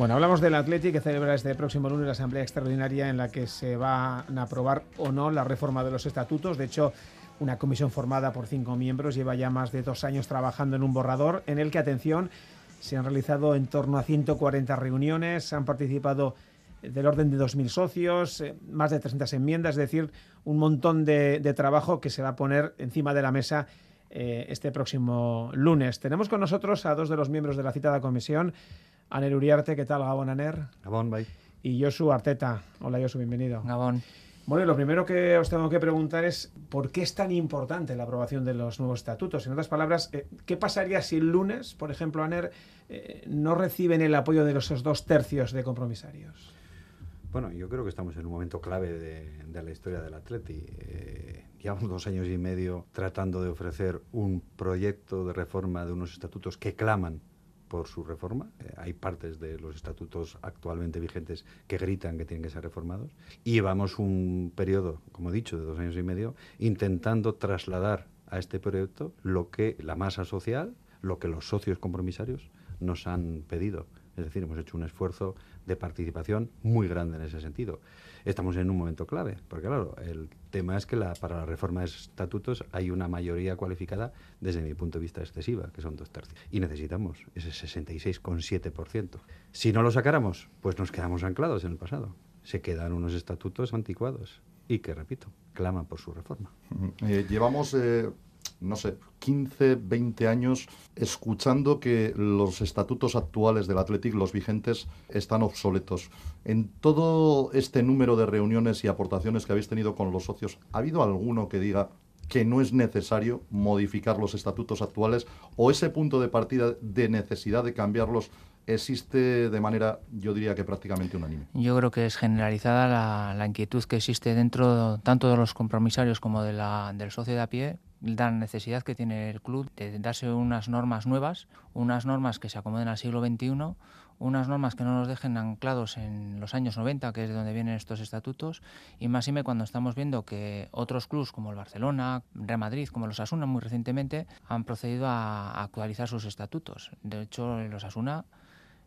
Bueno, hablamos del Athletic que celebra este próximo lunes la asamblea extraordinaria en la que se van a aprobar o no la reforma de los estatutos. De hecho, una comisión formada por cinco miembros lleva ya más de dos años trabajando en un borrador en el que, atención, se han realizado en torno a 140 reuniones, han participado del orden de 2.000 socios, eh, más de 300 enmiendas, es decir, un montón de, trabajo que se va a poner encima de la mesa eh, este próximo lunes. Tenemos con nosotros a dos de los miembros de la citada comisión. Aner Uriarte, ¿qué tal? Gabón, Aner. Gabón, bye. Y Josu Arteta. Hola, Josu, bienvenido. Gabón. Bueno, lo primero que os tengo que preguntar es por qué es tan importante la aprobación de los nuevos estatutos. En otras palabras, eh, ¿qué pasaría si el lunes, por ejemplo, ANER, eh, no reciben el apoyo de esos dos tercios de compromisarios? Bueno, yo creo que estamos en un momento clave de, la historia del Atleti. Eh, llevamos dos años y medio tratando de ofrecer un proyecto de reforma de unos estatutos que claman por su reforma. Eh, hay partes de los estatutos actualmente vigentes que gritan que tienen que ser reformados. Y llevamos un periodo, como he dicho, de dos años y medio, intentando trasladar a este proyecto lo que la masa social, lo que los socios compromisarios nos han pedido. Es decir, hemos hecho un esfuerzo de participación muy grande en ese sentido. Estamos en un momento clave, porque claro, el tema es que la, para la reforma de estatutos hay una mayoría cualificada, desde mi punto de vista, excesiva, que son dos tercios. Y necesitamos ese 66,7%. Si no lo sacáramos, pues nos quedamos anclados en el pasado. Se quedan unos estatutos anticuados y que, repito, claman por su reforma. Eh, llevamos eh, no sé, 15, 20 años escuchando que los estatutos actuales del Athletic, los vigentes, están obsoletos. En todo este número de reuniones y aportaciones que habéis tenido con los socios, ¿ha habido alguno que diga que no es necesario modificar los estatutos actuales o ese punto de partida de necesidad de cambiarlos existe de manera, yo diría que prácticamente unánime. Yo creo que es generalizada la, inquietud que existe dentro tanto de los compromisarios como de la, del socio de a pie la necesidad que tiene el club de darse unas normas nuevas, unas normas que se acomoden al siglo XXI, unas normas que no nos dejen anclados en los años 90, que es de donde vienen estos estatutos, y más y me cuando estamos viendo que otros clubes como el Barcelona, Real Madrid, como los Asuna muy recientemente, han procedido a actualizar sus estatutos. De hecho, los Asuna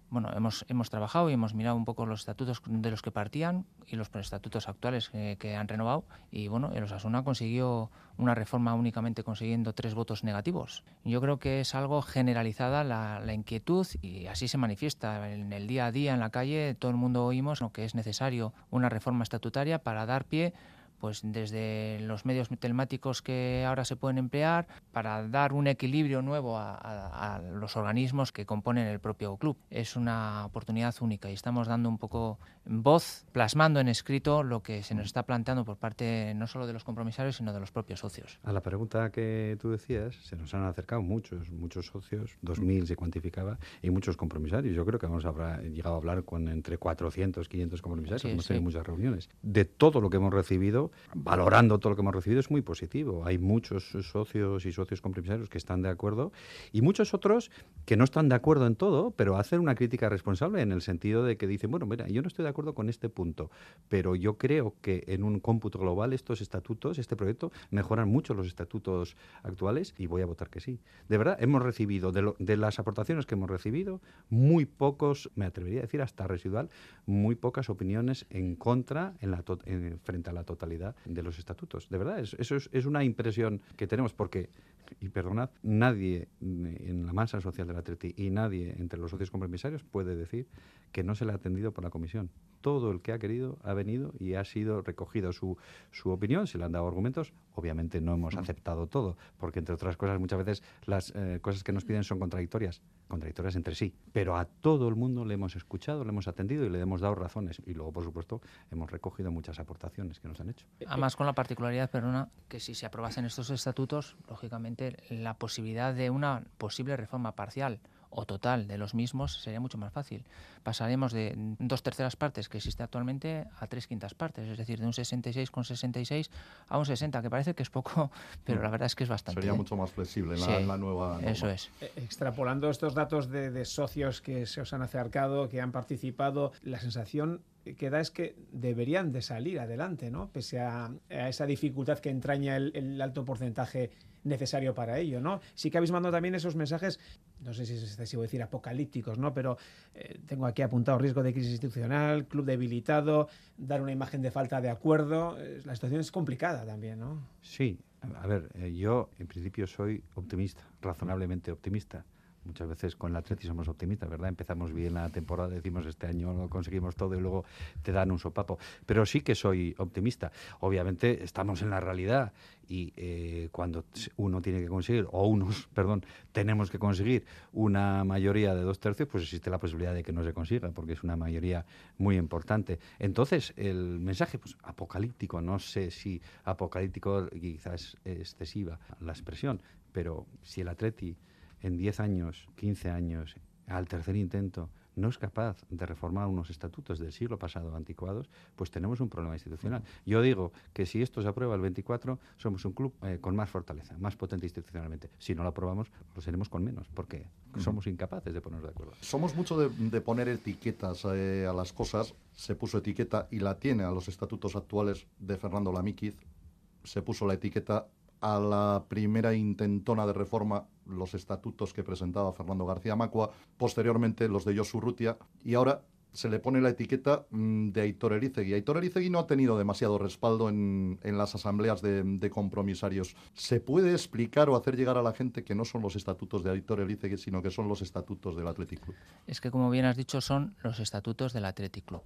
bueno, hemos, hemos trabajado y hemos mirado un poco los estatutos de los que partían y los estatutos actuales que, han renovado. Y bueno, el Osasuna consiguió una reforma únicamente consiguiendo tres votos negativos. Yo creo que es algo generalizada la, inquietud y así se manifiesta en el día a día en la calle. Todo el mundo oímos que es necesario una reforma estatutaria para dar pie pues desde los medios telemáticos que ahora se pueden emplear para dar un equilibrio nuevo a, los organismos que componen el propio club. Es una oportunidad única y estamos dando un poco voz, plasmando en escrito lo que se nos está planteando por parte no solo de los compromisarios, sino de los propios socios. A la pregunta que tú decías, se nos han acercado muchos, muchos socios, 2.000 se cuantificaba, y muchos compromisarios. Yo creo que hemos llegado a hablar con entre 400, 500 compromisarios, hemos tenido muchas reuniones. De todo lo que hemos recibido, valorando todo lo que hemos recibido, es muy positivo. Hay muchos socios y socios compromisarios que están de acuerdo y muchos otros que no están de acuerdo en todo, pero hacen una crítica responsable en el sentido de que dicen, bueno, mira, yo no estoy de acuerdo con este punto, pero yo creo que en un cómputo global estos estatutos, este proyecto, mejoran mucho los estatutos actuales y voy a votar que sí. De verdad, hemos recibido, de, las aportaciones que hemos recibido, muy pocos, me atrevería a decir hasta residual, muy pocas opiniones en contra en la frente a la totalidad de los estatutos. De verdad, eso es, una impresión que tenemos porque, y perdonad, nadie en la masa social del Atleti y nadie entre los socios compromisarios puede decir que no se le ha atendido por la comisión. Todo el que ha querido ha venido y ha sido recogido su, su opinión, se le han dado argumentos. Obviamente no hemos aceptado todo, porque entre otras cosas muchas veces las eh, cosas que nos piden son contradictorias, contradictorias entre sí. Pero a todo el mundo le hemos escuchado, le hemos atendido y le hemos dado razones. Y luego, por supuesto, hemos recogido muchas aportaciones que nos han hecho. Además, con la particularidad, perdona, que si se aprobasen estos estatutos, lógicamente la posibilidad de una posible reforma parcial o total de los mismos sería mucho más fácil. Pasaremos de dos terceras partes que existe actualmente a tres quintas partes, es decir, de un 66,66 a un 60, que parece que es poco, pero la verdad es que es bastante. Sería mucho más flexible la, la nueva. Eso es. Eh, extrapolando estos datos de, de socios que se os han acercado, que han participado, la sensación que da es que deberían de salir adelante, ¿no? Pese a, esa dificultad que entraña el, alto porcentaje necesario para ello, ¿no? Sí que habéis mandado también esos mensajes, no sé si es excesivo decir apocalípticos, ¿no? Pero eh, tengo aquí apuntado riesgo de crisis institucional, club debilitado, dar una imagen de falta de acuerdo. la situación es complicada también, ¿no? Sí, a ver, eh, yo en principio soy optimista, razonablemente optimista muchas veces con el Atleti somos optimistas, ¿verdad? Empezamos bien la temporada, decimos este año lo conseguimos todo y luego te dan un sopapo. Pero sí que soy optimista. Obviamente estamos en la realidad y eh, cuando uno tiene que conseguir, o unos, perdón, tenemos que conseguir una mayoría de dos tercios, pues existe la posibilidad de que no se consiga, porque es una mayoría muy importante. Entonces, el mensaje, pues apocalíptico, no sé si apocalíptico quizás es excesiva la expresión, pero si el Atleti en 10 años, 15 años, al tercer intento, no es capaz de reformar unos estatutos del siglo pasado anticuados, pues tenemos un problema institucional. Yo digo que si esto se aprueba el 24, somos un club eh, con más fortaleza, más potente institucionalmente. Si no lo aprobamos, lo seremos con menos, porque somos incapaces de ponernos de acuerdo. Somos mucho de, poner etiquetas eh, a las cosas. Se puso etiqueta y la tiene a los estatutos actuales de Fernando Lamíquiz. Se puso la etiqueta a la primera intentona de reforma los estatutos que presentaba Fernando García Macua, posteriormente los de Josu Rutia, y ahora se le pone la etiqueta mm, de Aitor Elizegui. Aitor Elizegui no ha tenido demasiado respaldo en, las asambleas de, compromisarios. ¿Se puede explicar o hacer llegar a la gente que no son los estatutos de Aitor Elizegui, sino que son los estatutos del Athletic Club? Es que, como bien has dicho, son los estatutos del Athletic Club.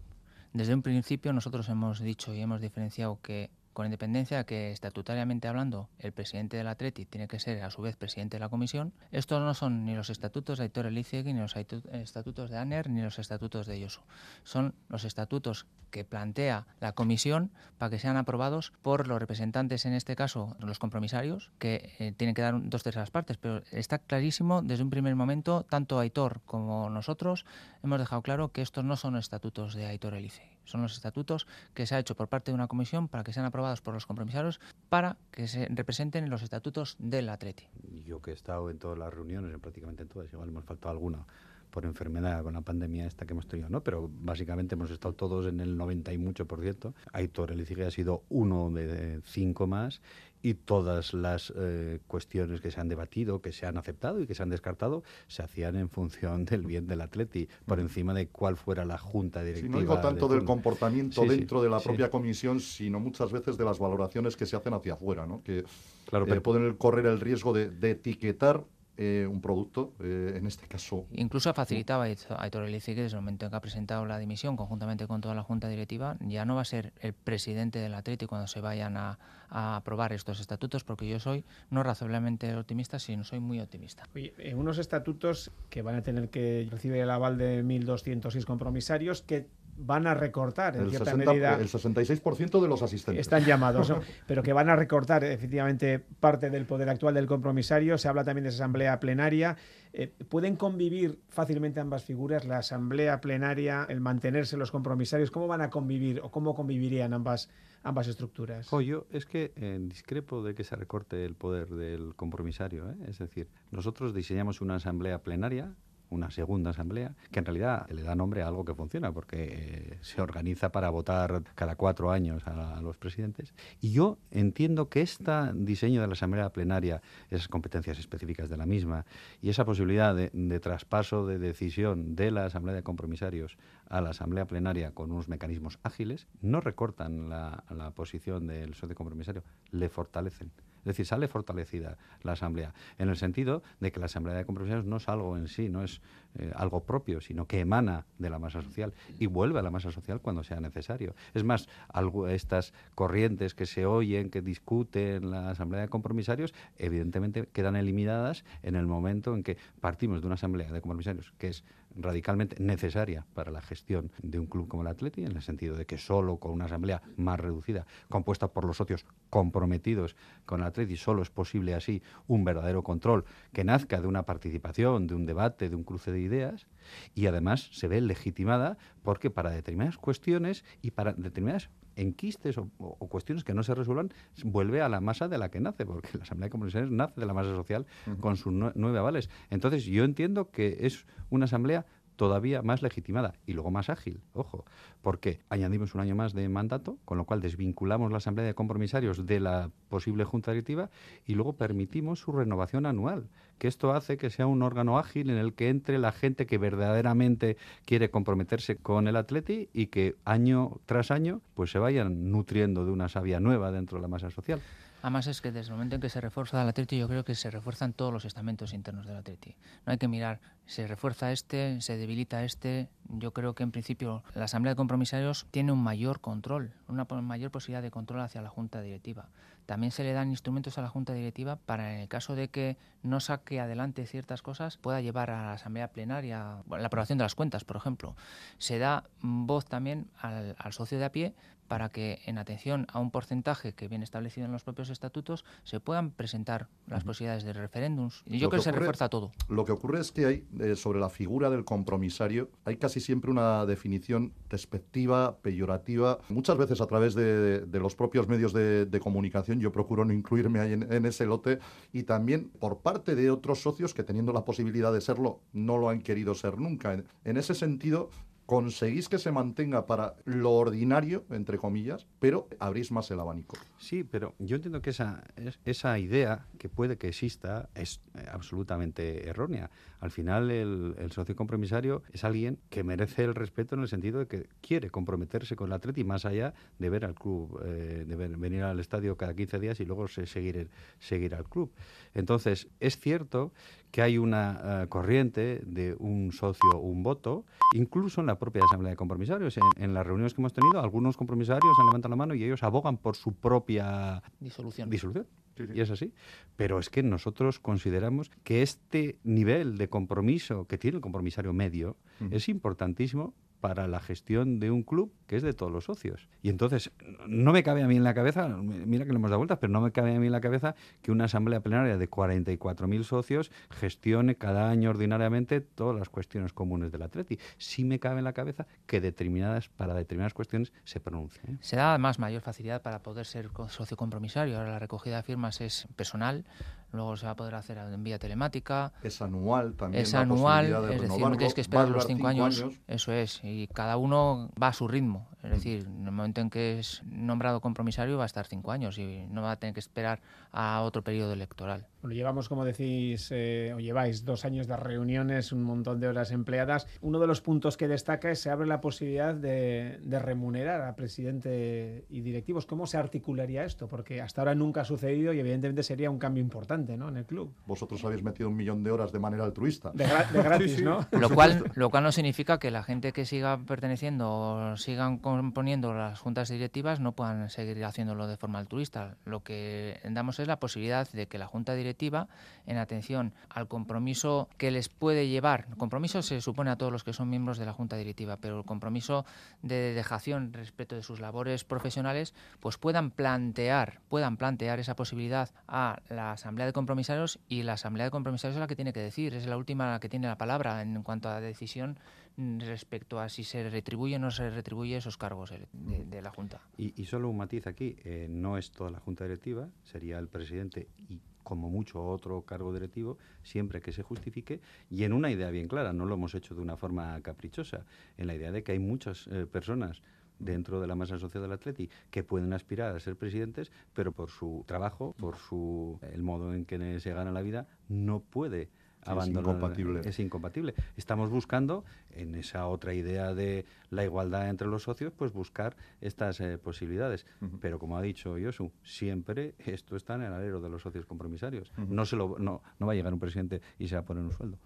Desde un principio nosotros hemos dicho y hemos diferenciado que con independencia que estatutariamente hablando el presidente del Atleti tiene que ser a su vez presidente de la comisión, estos no son ni los estatutos de Aitor Elizegui, ni los estatutos de ANER, ni los estatutos de Yosu. Son los estatutos que plantea la comisión para que sean aprobados por los representantes, en este caso los compromisarios, que eh, tienen que dar dos terceras partes, pero está clarísimo desde un primer momento, tanto Aitor como nosotros hemos dejado claro que estos no son estatutos de Aitor Elizegui son los estatutos que se ha hecho por parte de una comisión para que sean aprobados por los compromisarios para que se representen en los estatutos del Atleti. Yo que he estado en todas las reuniones, en prácticamente en todas, igual hemos faltado alguna por enfermedad con la pandemia esta que hemos tenido, ¿no? Pero básicamente hemos estado todos en el 90 y mucho por ciento. Aitor Elicigue ha sido uno de cinco más y todas las eh, cuestiones que se han debatido, que se han aceptado y que se han descartado, se hacían en función del bien del atleti, por encima de cuál fuera la junta directiva. no digo tanto del comportamiento dentro de la propia comisión, sino muchas veces de las valoraciones que se hacen hacia afuera, ¿no? que claro, eh, pueden correr el riesgo de, de etiquetar eh, un producto, eh, en este caso. Incluso ha facilitado a Aitor Elice que desde el momento en que ha presentado la dimisión conjuntamente con toda la Junta Directiva, ya no va a ser el presidente del Atlético cuando se vayan a, aprobar estos estatutos, porque yo soy no razonablemente optimista, sino soy muy optimista. Oye, en unos estatutos que van a tener que recibir el aval de 1.206 compromisarios, que van a recortar en el cierta medida. El 66% de los asistentes. Están llamados, pero que van a recortar efectivamente parte del poder actual del compromisario. Se habla también de esa asamblea plenaria. Eh, ¿Pueden convivir fácilmente ambas figuras, la asamblea plenaria, el mantenerse los compromisarios? ¿Cómo van a convivir o cómo convivirían ambas, ambas estructuras? yo es que eh, discrepo de que se recorte el poder del compromisario. ¿eh? Es decir, nosotros diseñamos una asamblea plenaria una segunda asamblea, que en realidad le da nombre a algo que funciona, porque eh, se organiza para votar cada cuatro años a, los presidentes. Y yo entiendo que este diseño de la asamblea plenaria, esas competencias específicas de la misma y esa posibilidad de, traspaso de decisión de la asamblea de compromisarios a la asamblea plenaria con unos mecanismos ágiles, no recortan la, la posición del socio compromisario, le fortalecen. Decir, sale fortalecida la Asamblea, en el sentido de que la Asamblea de Compromisarios no es algo en sí, no es eh, algo propio, sino que emana de la masa social y vuelve a la masa social cuando sea necesario. Es más, algo, estas corrientes que se oyen, que discuten en la Asamblea de Compromisarios, evidentemente quedan eliminadas en el momento en que partimos de una Asamblea de Compromisarios que es radicalmente necesaria para la gestión de un club como el Atleti, en el sentido de que solo con una asamblea más reducida, compuesta por los socios comprometidos con el Atleti, solo es posible así un verdadero control que nazca de una participación, de un debate, de un cruce de ideas, y además se ve legitimada porque para determinadas cuestiones y para determinadas enquistes o, cuestiones que no se resuelvan, vuelve a la masa de la que nace, porque la Asamblea de Comunicaciones nace de la masa social con sus nueve avales. Entonces, yo entiendo que es una asamblea todavía más legitimada y luego más ágil, ojo, porque añadimos un año más de mandato, con lo cual desvinculamos la Asamblea de Compromisarios de la posible Junta Directiva y luego permitimos su renovación anual, que esto hace que sea un órgano ágil en el que entre la gente que verdaderamente quiere comprometerse con el atleti y que año tras año pues se vayan nutriendo de una savia nueva dentro de la masa social. Además es que desde el momento en que se refuerza el Atleti, yo creo que se refuerzan todos los estamentos internos del Atleti. No hay que mirar, se refuerza este, se debilita este. Yo creo que en principio la Asamblea de Compromisarios tiene un mayor control, una mayor posibilidad de control hacia la Junta Directiva. También se le dan instrumentos a la Junta Directiva para, en el caso de que no saque adelante ciertas cosas, pueda llevar a la Asamblea Plenaria la aprobación de las cuentas, por ejemplo. Se da voz también al, al socio de a pie para que, en atención a un porcentaje que viene establecido en los propios estatutos, se puedan presentar las posibilidades de referéndums. Y yo creo que, se refuerza todo. Lo que ocurre es que hay, eh, sobre la figura del compromisario, hay casi siempre una definición despectiva, peyorativa, muchas veces a través de, los propios medios de, comunicación. Yo procuro no incluirme ahí en, ese lote y también por parte de otros socios que, teniendo la posibilidad de serlo, no lo han querido ser nunca. en ese sentido, conseguís que se mantenga para lo ordinario, entre comillas, pero abrís más el abanico. Sí, pero yo entiendo que esa, esa idea que puede que exista es eh, absolutamente errónea. Al final, el, socio compromisario es alguien que merece el respeto en el sentido de que quiere comprometerse con el atleta y más allá de ver al club, eh, de venir al estadio cada 15 días y luego seguir, seguir al club. Entonces, es cierto que hay una eh, corriente de un socio, un voto, incluso en la propia Asamblea de Compromisarios. En, las reuniones que hemos tenido, algunos compromisarios han levantado la mano y ellos abogan por su propia disolución. disolución. Y es así. Pero es que nosotros consideramos que este nivel de compromiso que tiene el compromisario medio es importantísimo para la gestión de un club que es de todos los socios. Y entonces, no me cabe a mí en la cabeza, mira que le hemos dado vueltas, pero no me cabe a mí en la cabeza que una asamblea plenaria de 44.000 socios gestione cada año ordinariamente todas las cuestiones comunes del Atleti. Sí me cabe en la cabeza que determinadas, para determinadas cuestiones se pronuncie. ¿eh? Se da además mayor facilidad para poder ser socio compromisario. Ahora la recogida de firmas es personal, luego se va a poder hacer en vía telemática. Es anual también. Es anual, es decir, no tienes que esperar los cinco, años, Eso es, y cada uno va a su ritmo. Es decir, en el momento en que es nombrado compromisario va a estar cinco años y no va a tener que esperar a otro periodo electoral. Bueno, llevamos, como decís, eh, o lleváis dos años de reuniones, un montón de horas empleadas. Uno de los puntos que destaca es que se abre la posibilidad de, de remunerar a presidente y directivos. ¿Cómo se articularía esto? Porque hasta ahora nunca ha sucedido y evidentemente sería un cambio importante ¿no? en el club. Vosotros habéis metido un millón de horas de manera altruista. De, gratis, ¿no? Lo cual, lo cual no significa que la gente que siga perteneciendo o sigan componiendo las juntas directivas no puedan seguir haciéndolo de forma altruista. Lo que damos es la posibilidad de que la junta directiva, en atención al compromiso que les puede llevar, compromiso se supone a todos los que son miembros de la junta directiva, pero el compromiso de dejación respecto de sus labores profesionales, pues puedan plantear, puedan plantear esa posibilidad a la asamblea de compromisarios y la asamblea de compromisarios es la que tiene que decir, es la última la que tiene la palabra en cuanto a decisión respecto a si se retribuye o no se retribuye esos cargos de, la Junta. Y, solo un matiz aquí, eh, no es toda la Junta Directiva, sería el presidente y como mucho otro cargo directivo, siempre que se justifique, y en una idea bien clara, no lo hemos hecho de una forma caprichosa, en la idea de que hay muchas eh, personas dentro de la masa social del Atleti que pueden aspirar a ser presidentes, pero por su trabajo, por su el modo en que se gana la vida, no puede es incompatible. Es incompatible. Estamos buscando, en esa otra idea de la igualdad entre los socios, pues buscar estas eh, posibilidades. Pero como ha dicho Yosu, siempre esto está en el alero de los socios compromisarios. no, se lo, no, no va a llegar un presidente y se va a poner un sueldo.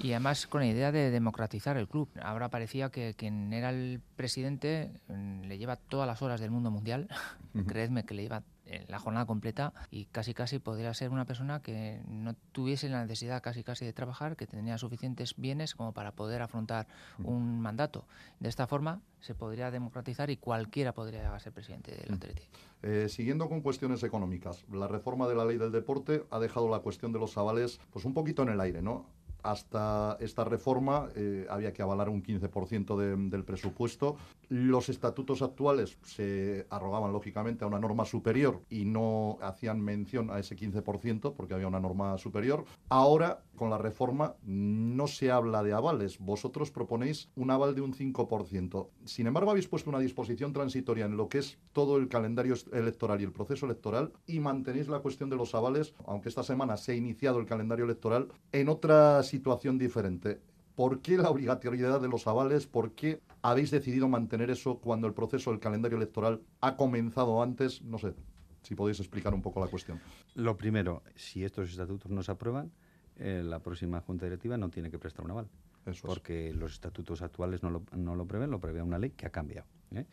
Y además con la idea de democratizar el club. Ahora parecía que quien era el presidente mm, le lleva todas las horas del mundo mundial. Creedme que le lleva la jornada completa y casi casi podría ser una persona que no tuviese la necesidad casi casi de trabajar, que tenía suficientes bienes como para poder afrontar un mandato. De esta forma se podría democratizar y cualquiera podría ser presidente del Atleti. Eh, siguiendo con cuestiones económicas, la reforma de la ley del deporte ha dejado la cuestión de los avales pues un poquito en el aire, ¿no? Hasta esta reforma eh, había que avalar un 15% del presupuesto. Los estatutos actuales se arrogaban lógicamente a una norma superior y no hacían mención a ese 15% porque había una norma superior. Ahora, con la reforma, no se habla de avales. Vosotros proponéis un aval de un 5%. Sin embargo, habéis puesto una disposición transitoria en lo que es todo el calendario electoral y el proceso electoral y mantenéis la cuestión de los avales, aunque esta semana se ha iniciado el calendario electoral, en otras situación diferente. ¿Por qué la obligatoriedad de los avales? ¿Por qué habéis decidido mantener eso cuando el proceso del calendario electoral ha comenzado antes? No sé, si podéis explicar un poco la cuestión. Lo primero, si estos estatutos no se aprueban, eh, la próxima Junta Directiva no tiene que prestar un aval. porque los estatutos actuales no lo, no lo prevén, lo prevé una ley que ha cambiado. ¿eh?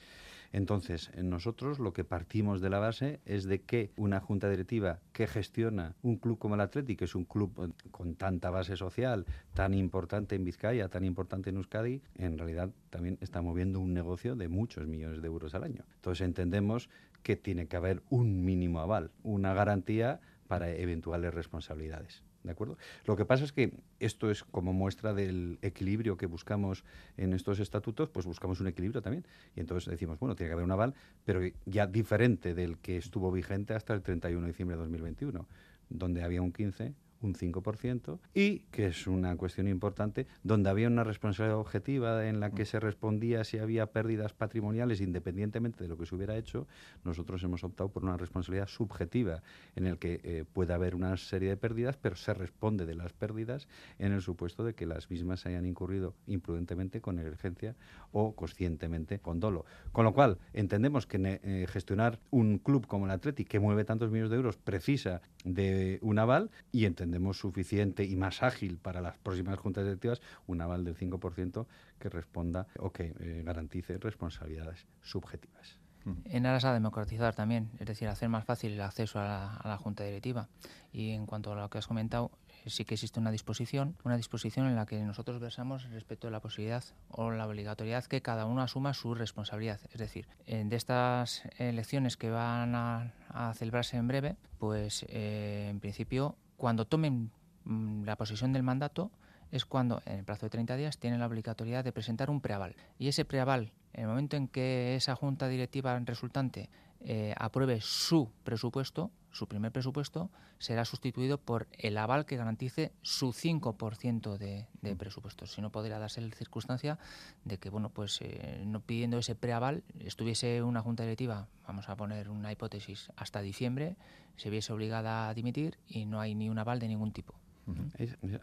Entonces, nosotros lo que partimos de la base es de que una junta directiva que gestiona un club como el Atlético, que es un club eh, con tanta base social, tan importante en Vizcaya, tan importante en Euskadi, en realidad también está moviendo un negocio de muchos millones de euros al año. Entonces entendemos que tiene que haber un mínimo aval, una garantía para eventuales responsabilidades. ¿De acuerdo? Lo que pasa es que esto es como muestra del equilibrio que buscamos en estos estatutos, pues buscamos un equilibrio también. Y entonces decimos, bueno, tiene que haber un aval, pero ya diferente del que estuvo vigente hasta el 31 de diciembre de 2021, donde había un 15 un 5%, y, que es una cuestión importante, donde había una responsabilidad objetiva en la que se respondía si había pérdidas patrimoniales independientemente de lo que se hubiera hecho, nosotros hemos optado por una responsabilidad subjetiva en el que eh, puede haber una serie de pérdidas, pero se responde de las pérdidas en el supuesto de que las mismas hayan incurrido imprudentemente con negligencia o conscientemente con dolo. Con lo cual, entendemos que eh, gestionar un club como el Athletic, que mueve tantos millones de euros, precisa de un aval y entendemos entendemos suficiente y más ágil para las próximas juntas directivas un aval del 5% que responda o que eh, garantice responsabilidades subjetivas. En aras a democratizar también, es decir, hacer más fácil el acceso a la, Junta Directiva. Y en cuanto a lo que has comentado, eh, sí que existe una disposición, una disposición en la que nosotros versamos respecto a la posibilidad o la obligatoriedad que cada uno asuma su responsabilidad. Es decir, de estas elecciones que van a, celebrarse en breve, pues eh, en principio cuando tomen mm, la posesión del mandato es cuando, en el plazo de 30 días, tienen la obligatoriedad de presentar un preaval. Y ese preaval, en el momento en que esa junta directiva resultante eh, apruebe su presupuesto, su primer presupuesto, será sustituido por el aval que garantice su 5% de, de mm. presupuesto. Si no, podría darse la circunstancia de que, bueno, pues eh, no pidiendo ese preaval, estuviese una junta directiva, vamos a poner una hipótesis, hasta diciembre, se viese obligada a dimitir y no hay ni un aval de ningún tipo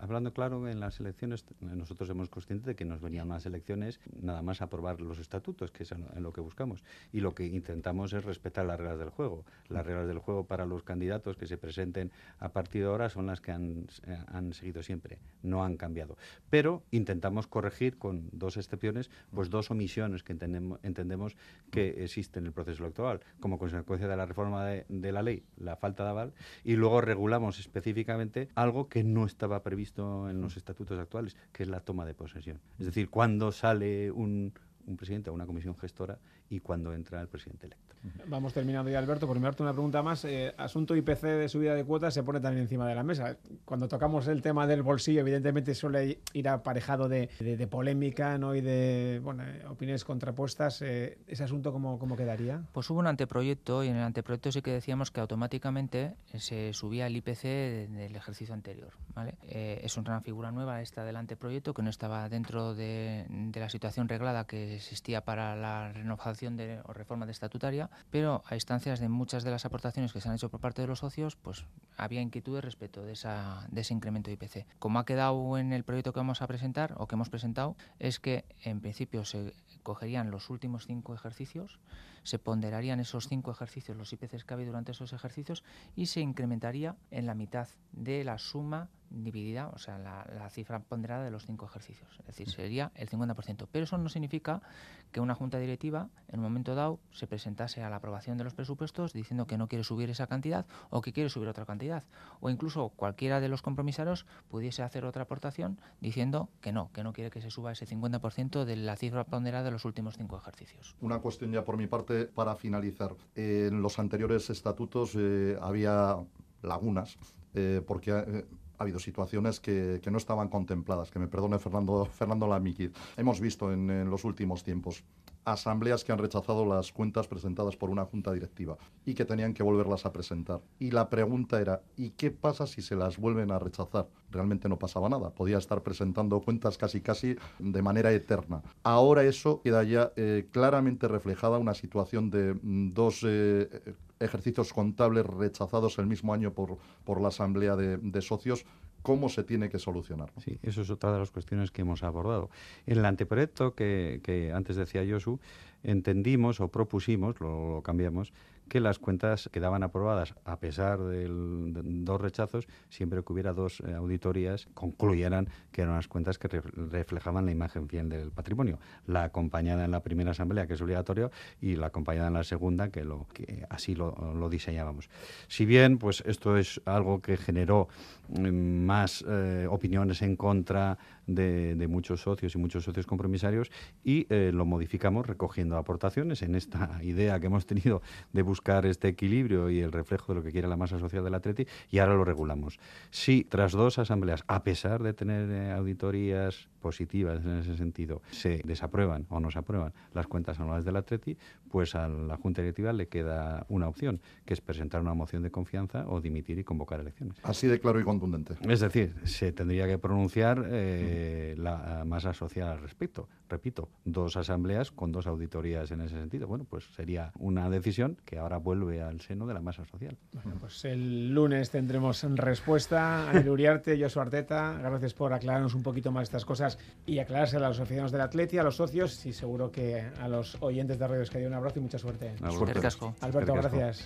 hablando claro, en las elecciones nosotros somos conscientes de que nos venían más elecciones nada más aprobar los estatutos, que es en, lo que buscamos. Y lo que intentamos es respetar las reglas del juego. Las reglas del juego para los candidatos que se presenten a partir de ahora son las que han, han seguido siempre, no han cambiado. Pero intentamos corregir con dos excepciones, pues dos omisiones que entendemos, entendemos que existen en el proceso electoral, como consecuencia de la reforma de, de la ley, la falta de aval, y luego regulamos específicamente algo que no no estaba previsto en los estatutos actuales, que es la toma de posesión. Es decir, cuando sale un, un presidente o una comisión gestora y cuando entra el presidente electo. Vamos terminando ya, Alberto. Por mirarte una pregunta más, eh, asunto IPC de subida de cuotas se pone también encima de la mesa. Cuando tocamos el tema del bolsillo, evidentemente suele ir aparejado de, polémica ¿no? y de bueno, eh, opiniones contrapuestas. Eh, ¿Ese asunto cómo, cómo quedaría? Pues hubo un anteproyecto y en el anteproyecto sí que decíamos que automáticamente se subía el IPC del ejercicio anterior. ¿vale? es una figura nueva esta del anteproyecto que no estaba dentro de, de la situación reglada que existía para la renovación de, o reforma de estatutaria, pero a instancias de muchas de las aportaciones que se han hecho por parte de los socios, pues había inquietudes respecto de, esa, de ese incremento de IPC. Como ha quedado en el proyecto que vamos a presentar o que hemos presentado, es que en principio se cogerían los últimos cinco ejercicios, se ponderarían esos cinco ejercicios, los IPCs que había durante esos ejercicios, y se incrementaría en la mitad de la suma dividida, o sea, la, cifra ponderada de los cinco ejercicios. Es decir, sería el 50%. Pero eso no significa que una junta directiva, en un momento dado, se presentase a la aprobación de los presupuestos diciendo que no quiere subir esa cantidad o que quiere subir otra cantidad. O incluso cualquiera de los compromisarios pudiese hacer otra aportación diciendo que no, que no quiere que se suba ese 50% de la cifra ponderada de los últimos cinco ejercicios. Una cuestión ya por mi parte para finalizar. En los anteriores estatutos eh, había lagunas, eh, porque eh, ha habido situaciones que, no estaban contempladas, que me perdone Fernando, Fernando. Hemos visto en los últimos tiempos asambleas que han rechazado las cuentas presentadas por una junta directiva y que tenían que volverlas a presentar. Y la pregunta era, ¿y qué pasa si se las vuelven a rechazar? Realmente no pasaba nada, podía estar presentando cuentas casi casi de manera eterna. Ahora eso queda ya eh, claramente reflejada una situación de mm, dos eh, ejercicios contables rechazados el mismo año por, por la asamblea de, socios cómo se tiene que solucionar. Sí, eso es otra de las cuestiones que hemos abordado. En el anteproyecto que, que antes decía Josu, entendimos o propusimos, lo, cambiamos, que las cuentas quedaban aprobadas a pesar de, dos rechazos, siempre que hubiera dos eh, auditorías, concluyeran que eran las cuentas que reflejaban la imagen fiel del patrimonio. La acompañada en la primera asamblea, que es obligatorio, y la acompañada en la segunda, que, lo, que así lo, diseñábamos. Si bien, pues esto es algo que generó mm, más eh, opiniones en contra de, muchos socios y muchos socios compromisarios, y eh, lo modificamos recogiendo aportaciones en esta idea que hemos tenido de buscar este equilibrio y el reflejo de lo que quiere la masa social del Atleti y ahora lo regulamos. Si tras dos asambleas, a pesar de tener eh, auditorías positivas en ese sentido, se desaprueban o no se aprueban las cuentas anuales del Atleti, pues a la Junta Directiva le queda una opción, que es presentar una moción de confianza o dimitir y convocar elecciones. Así de claro y contundente. Es decir, se tendría que pronunciar eh, la masa social al respecto. Repito, dos asambleas con dos auditorías en ese sentido. Bueno, pues sería una decisión que ahora vuelve al seno de la masa social. Bueno, pues el lunes tendremos respuesta. a Uriarte, Josu Arteta, gracias por aclararnos un poquito más estas cosas y aclararse a los aficionados del Atleti, a los socios y seguro que a los oyentes de Radio Escadio un abrazo y mucha suerte. suerte. Alberto, gracias.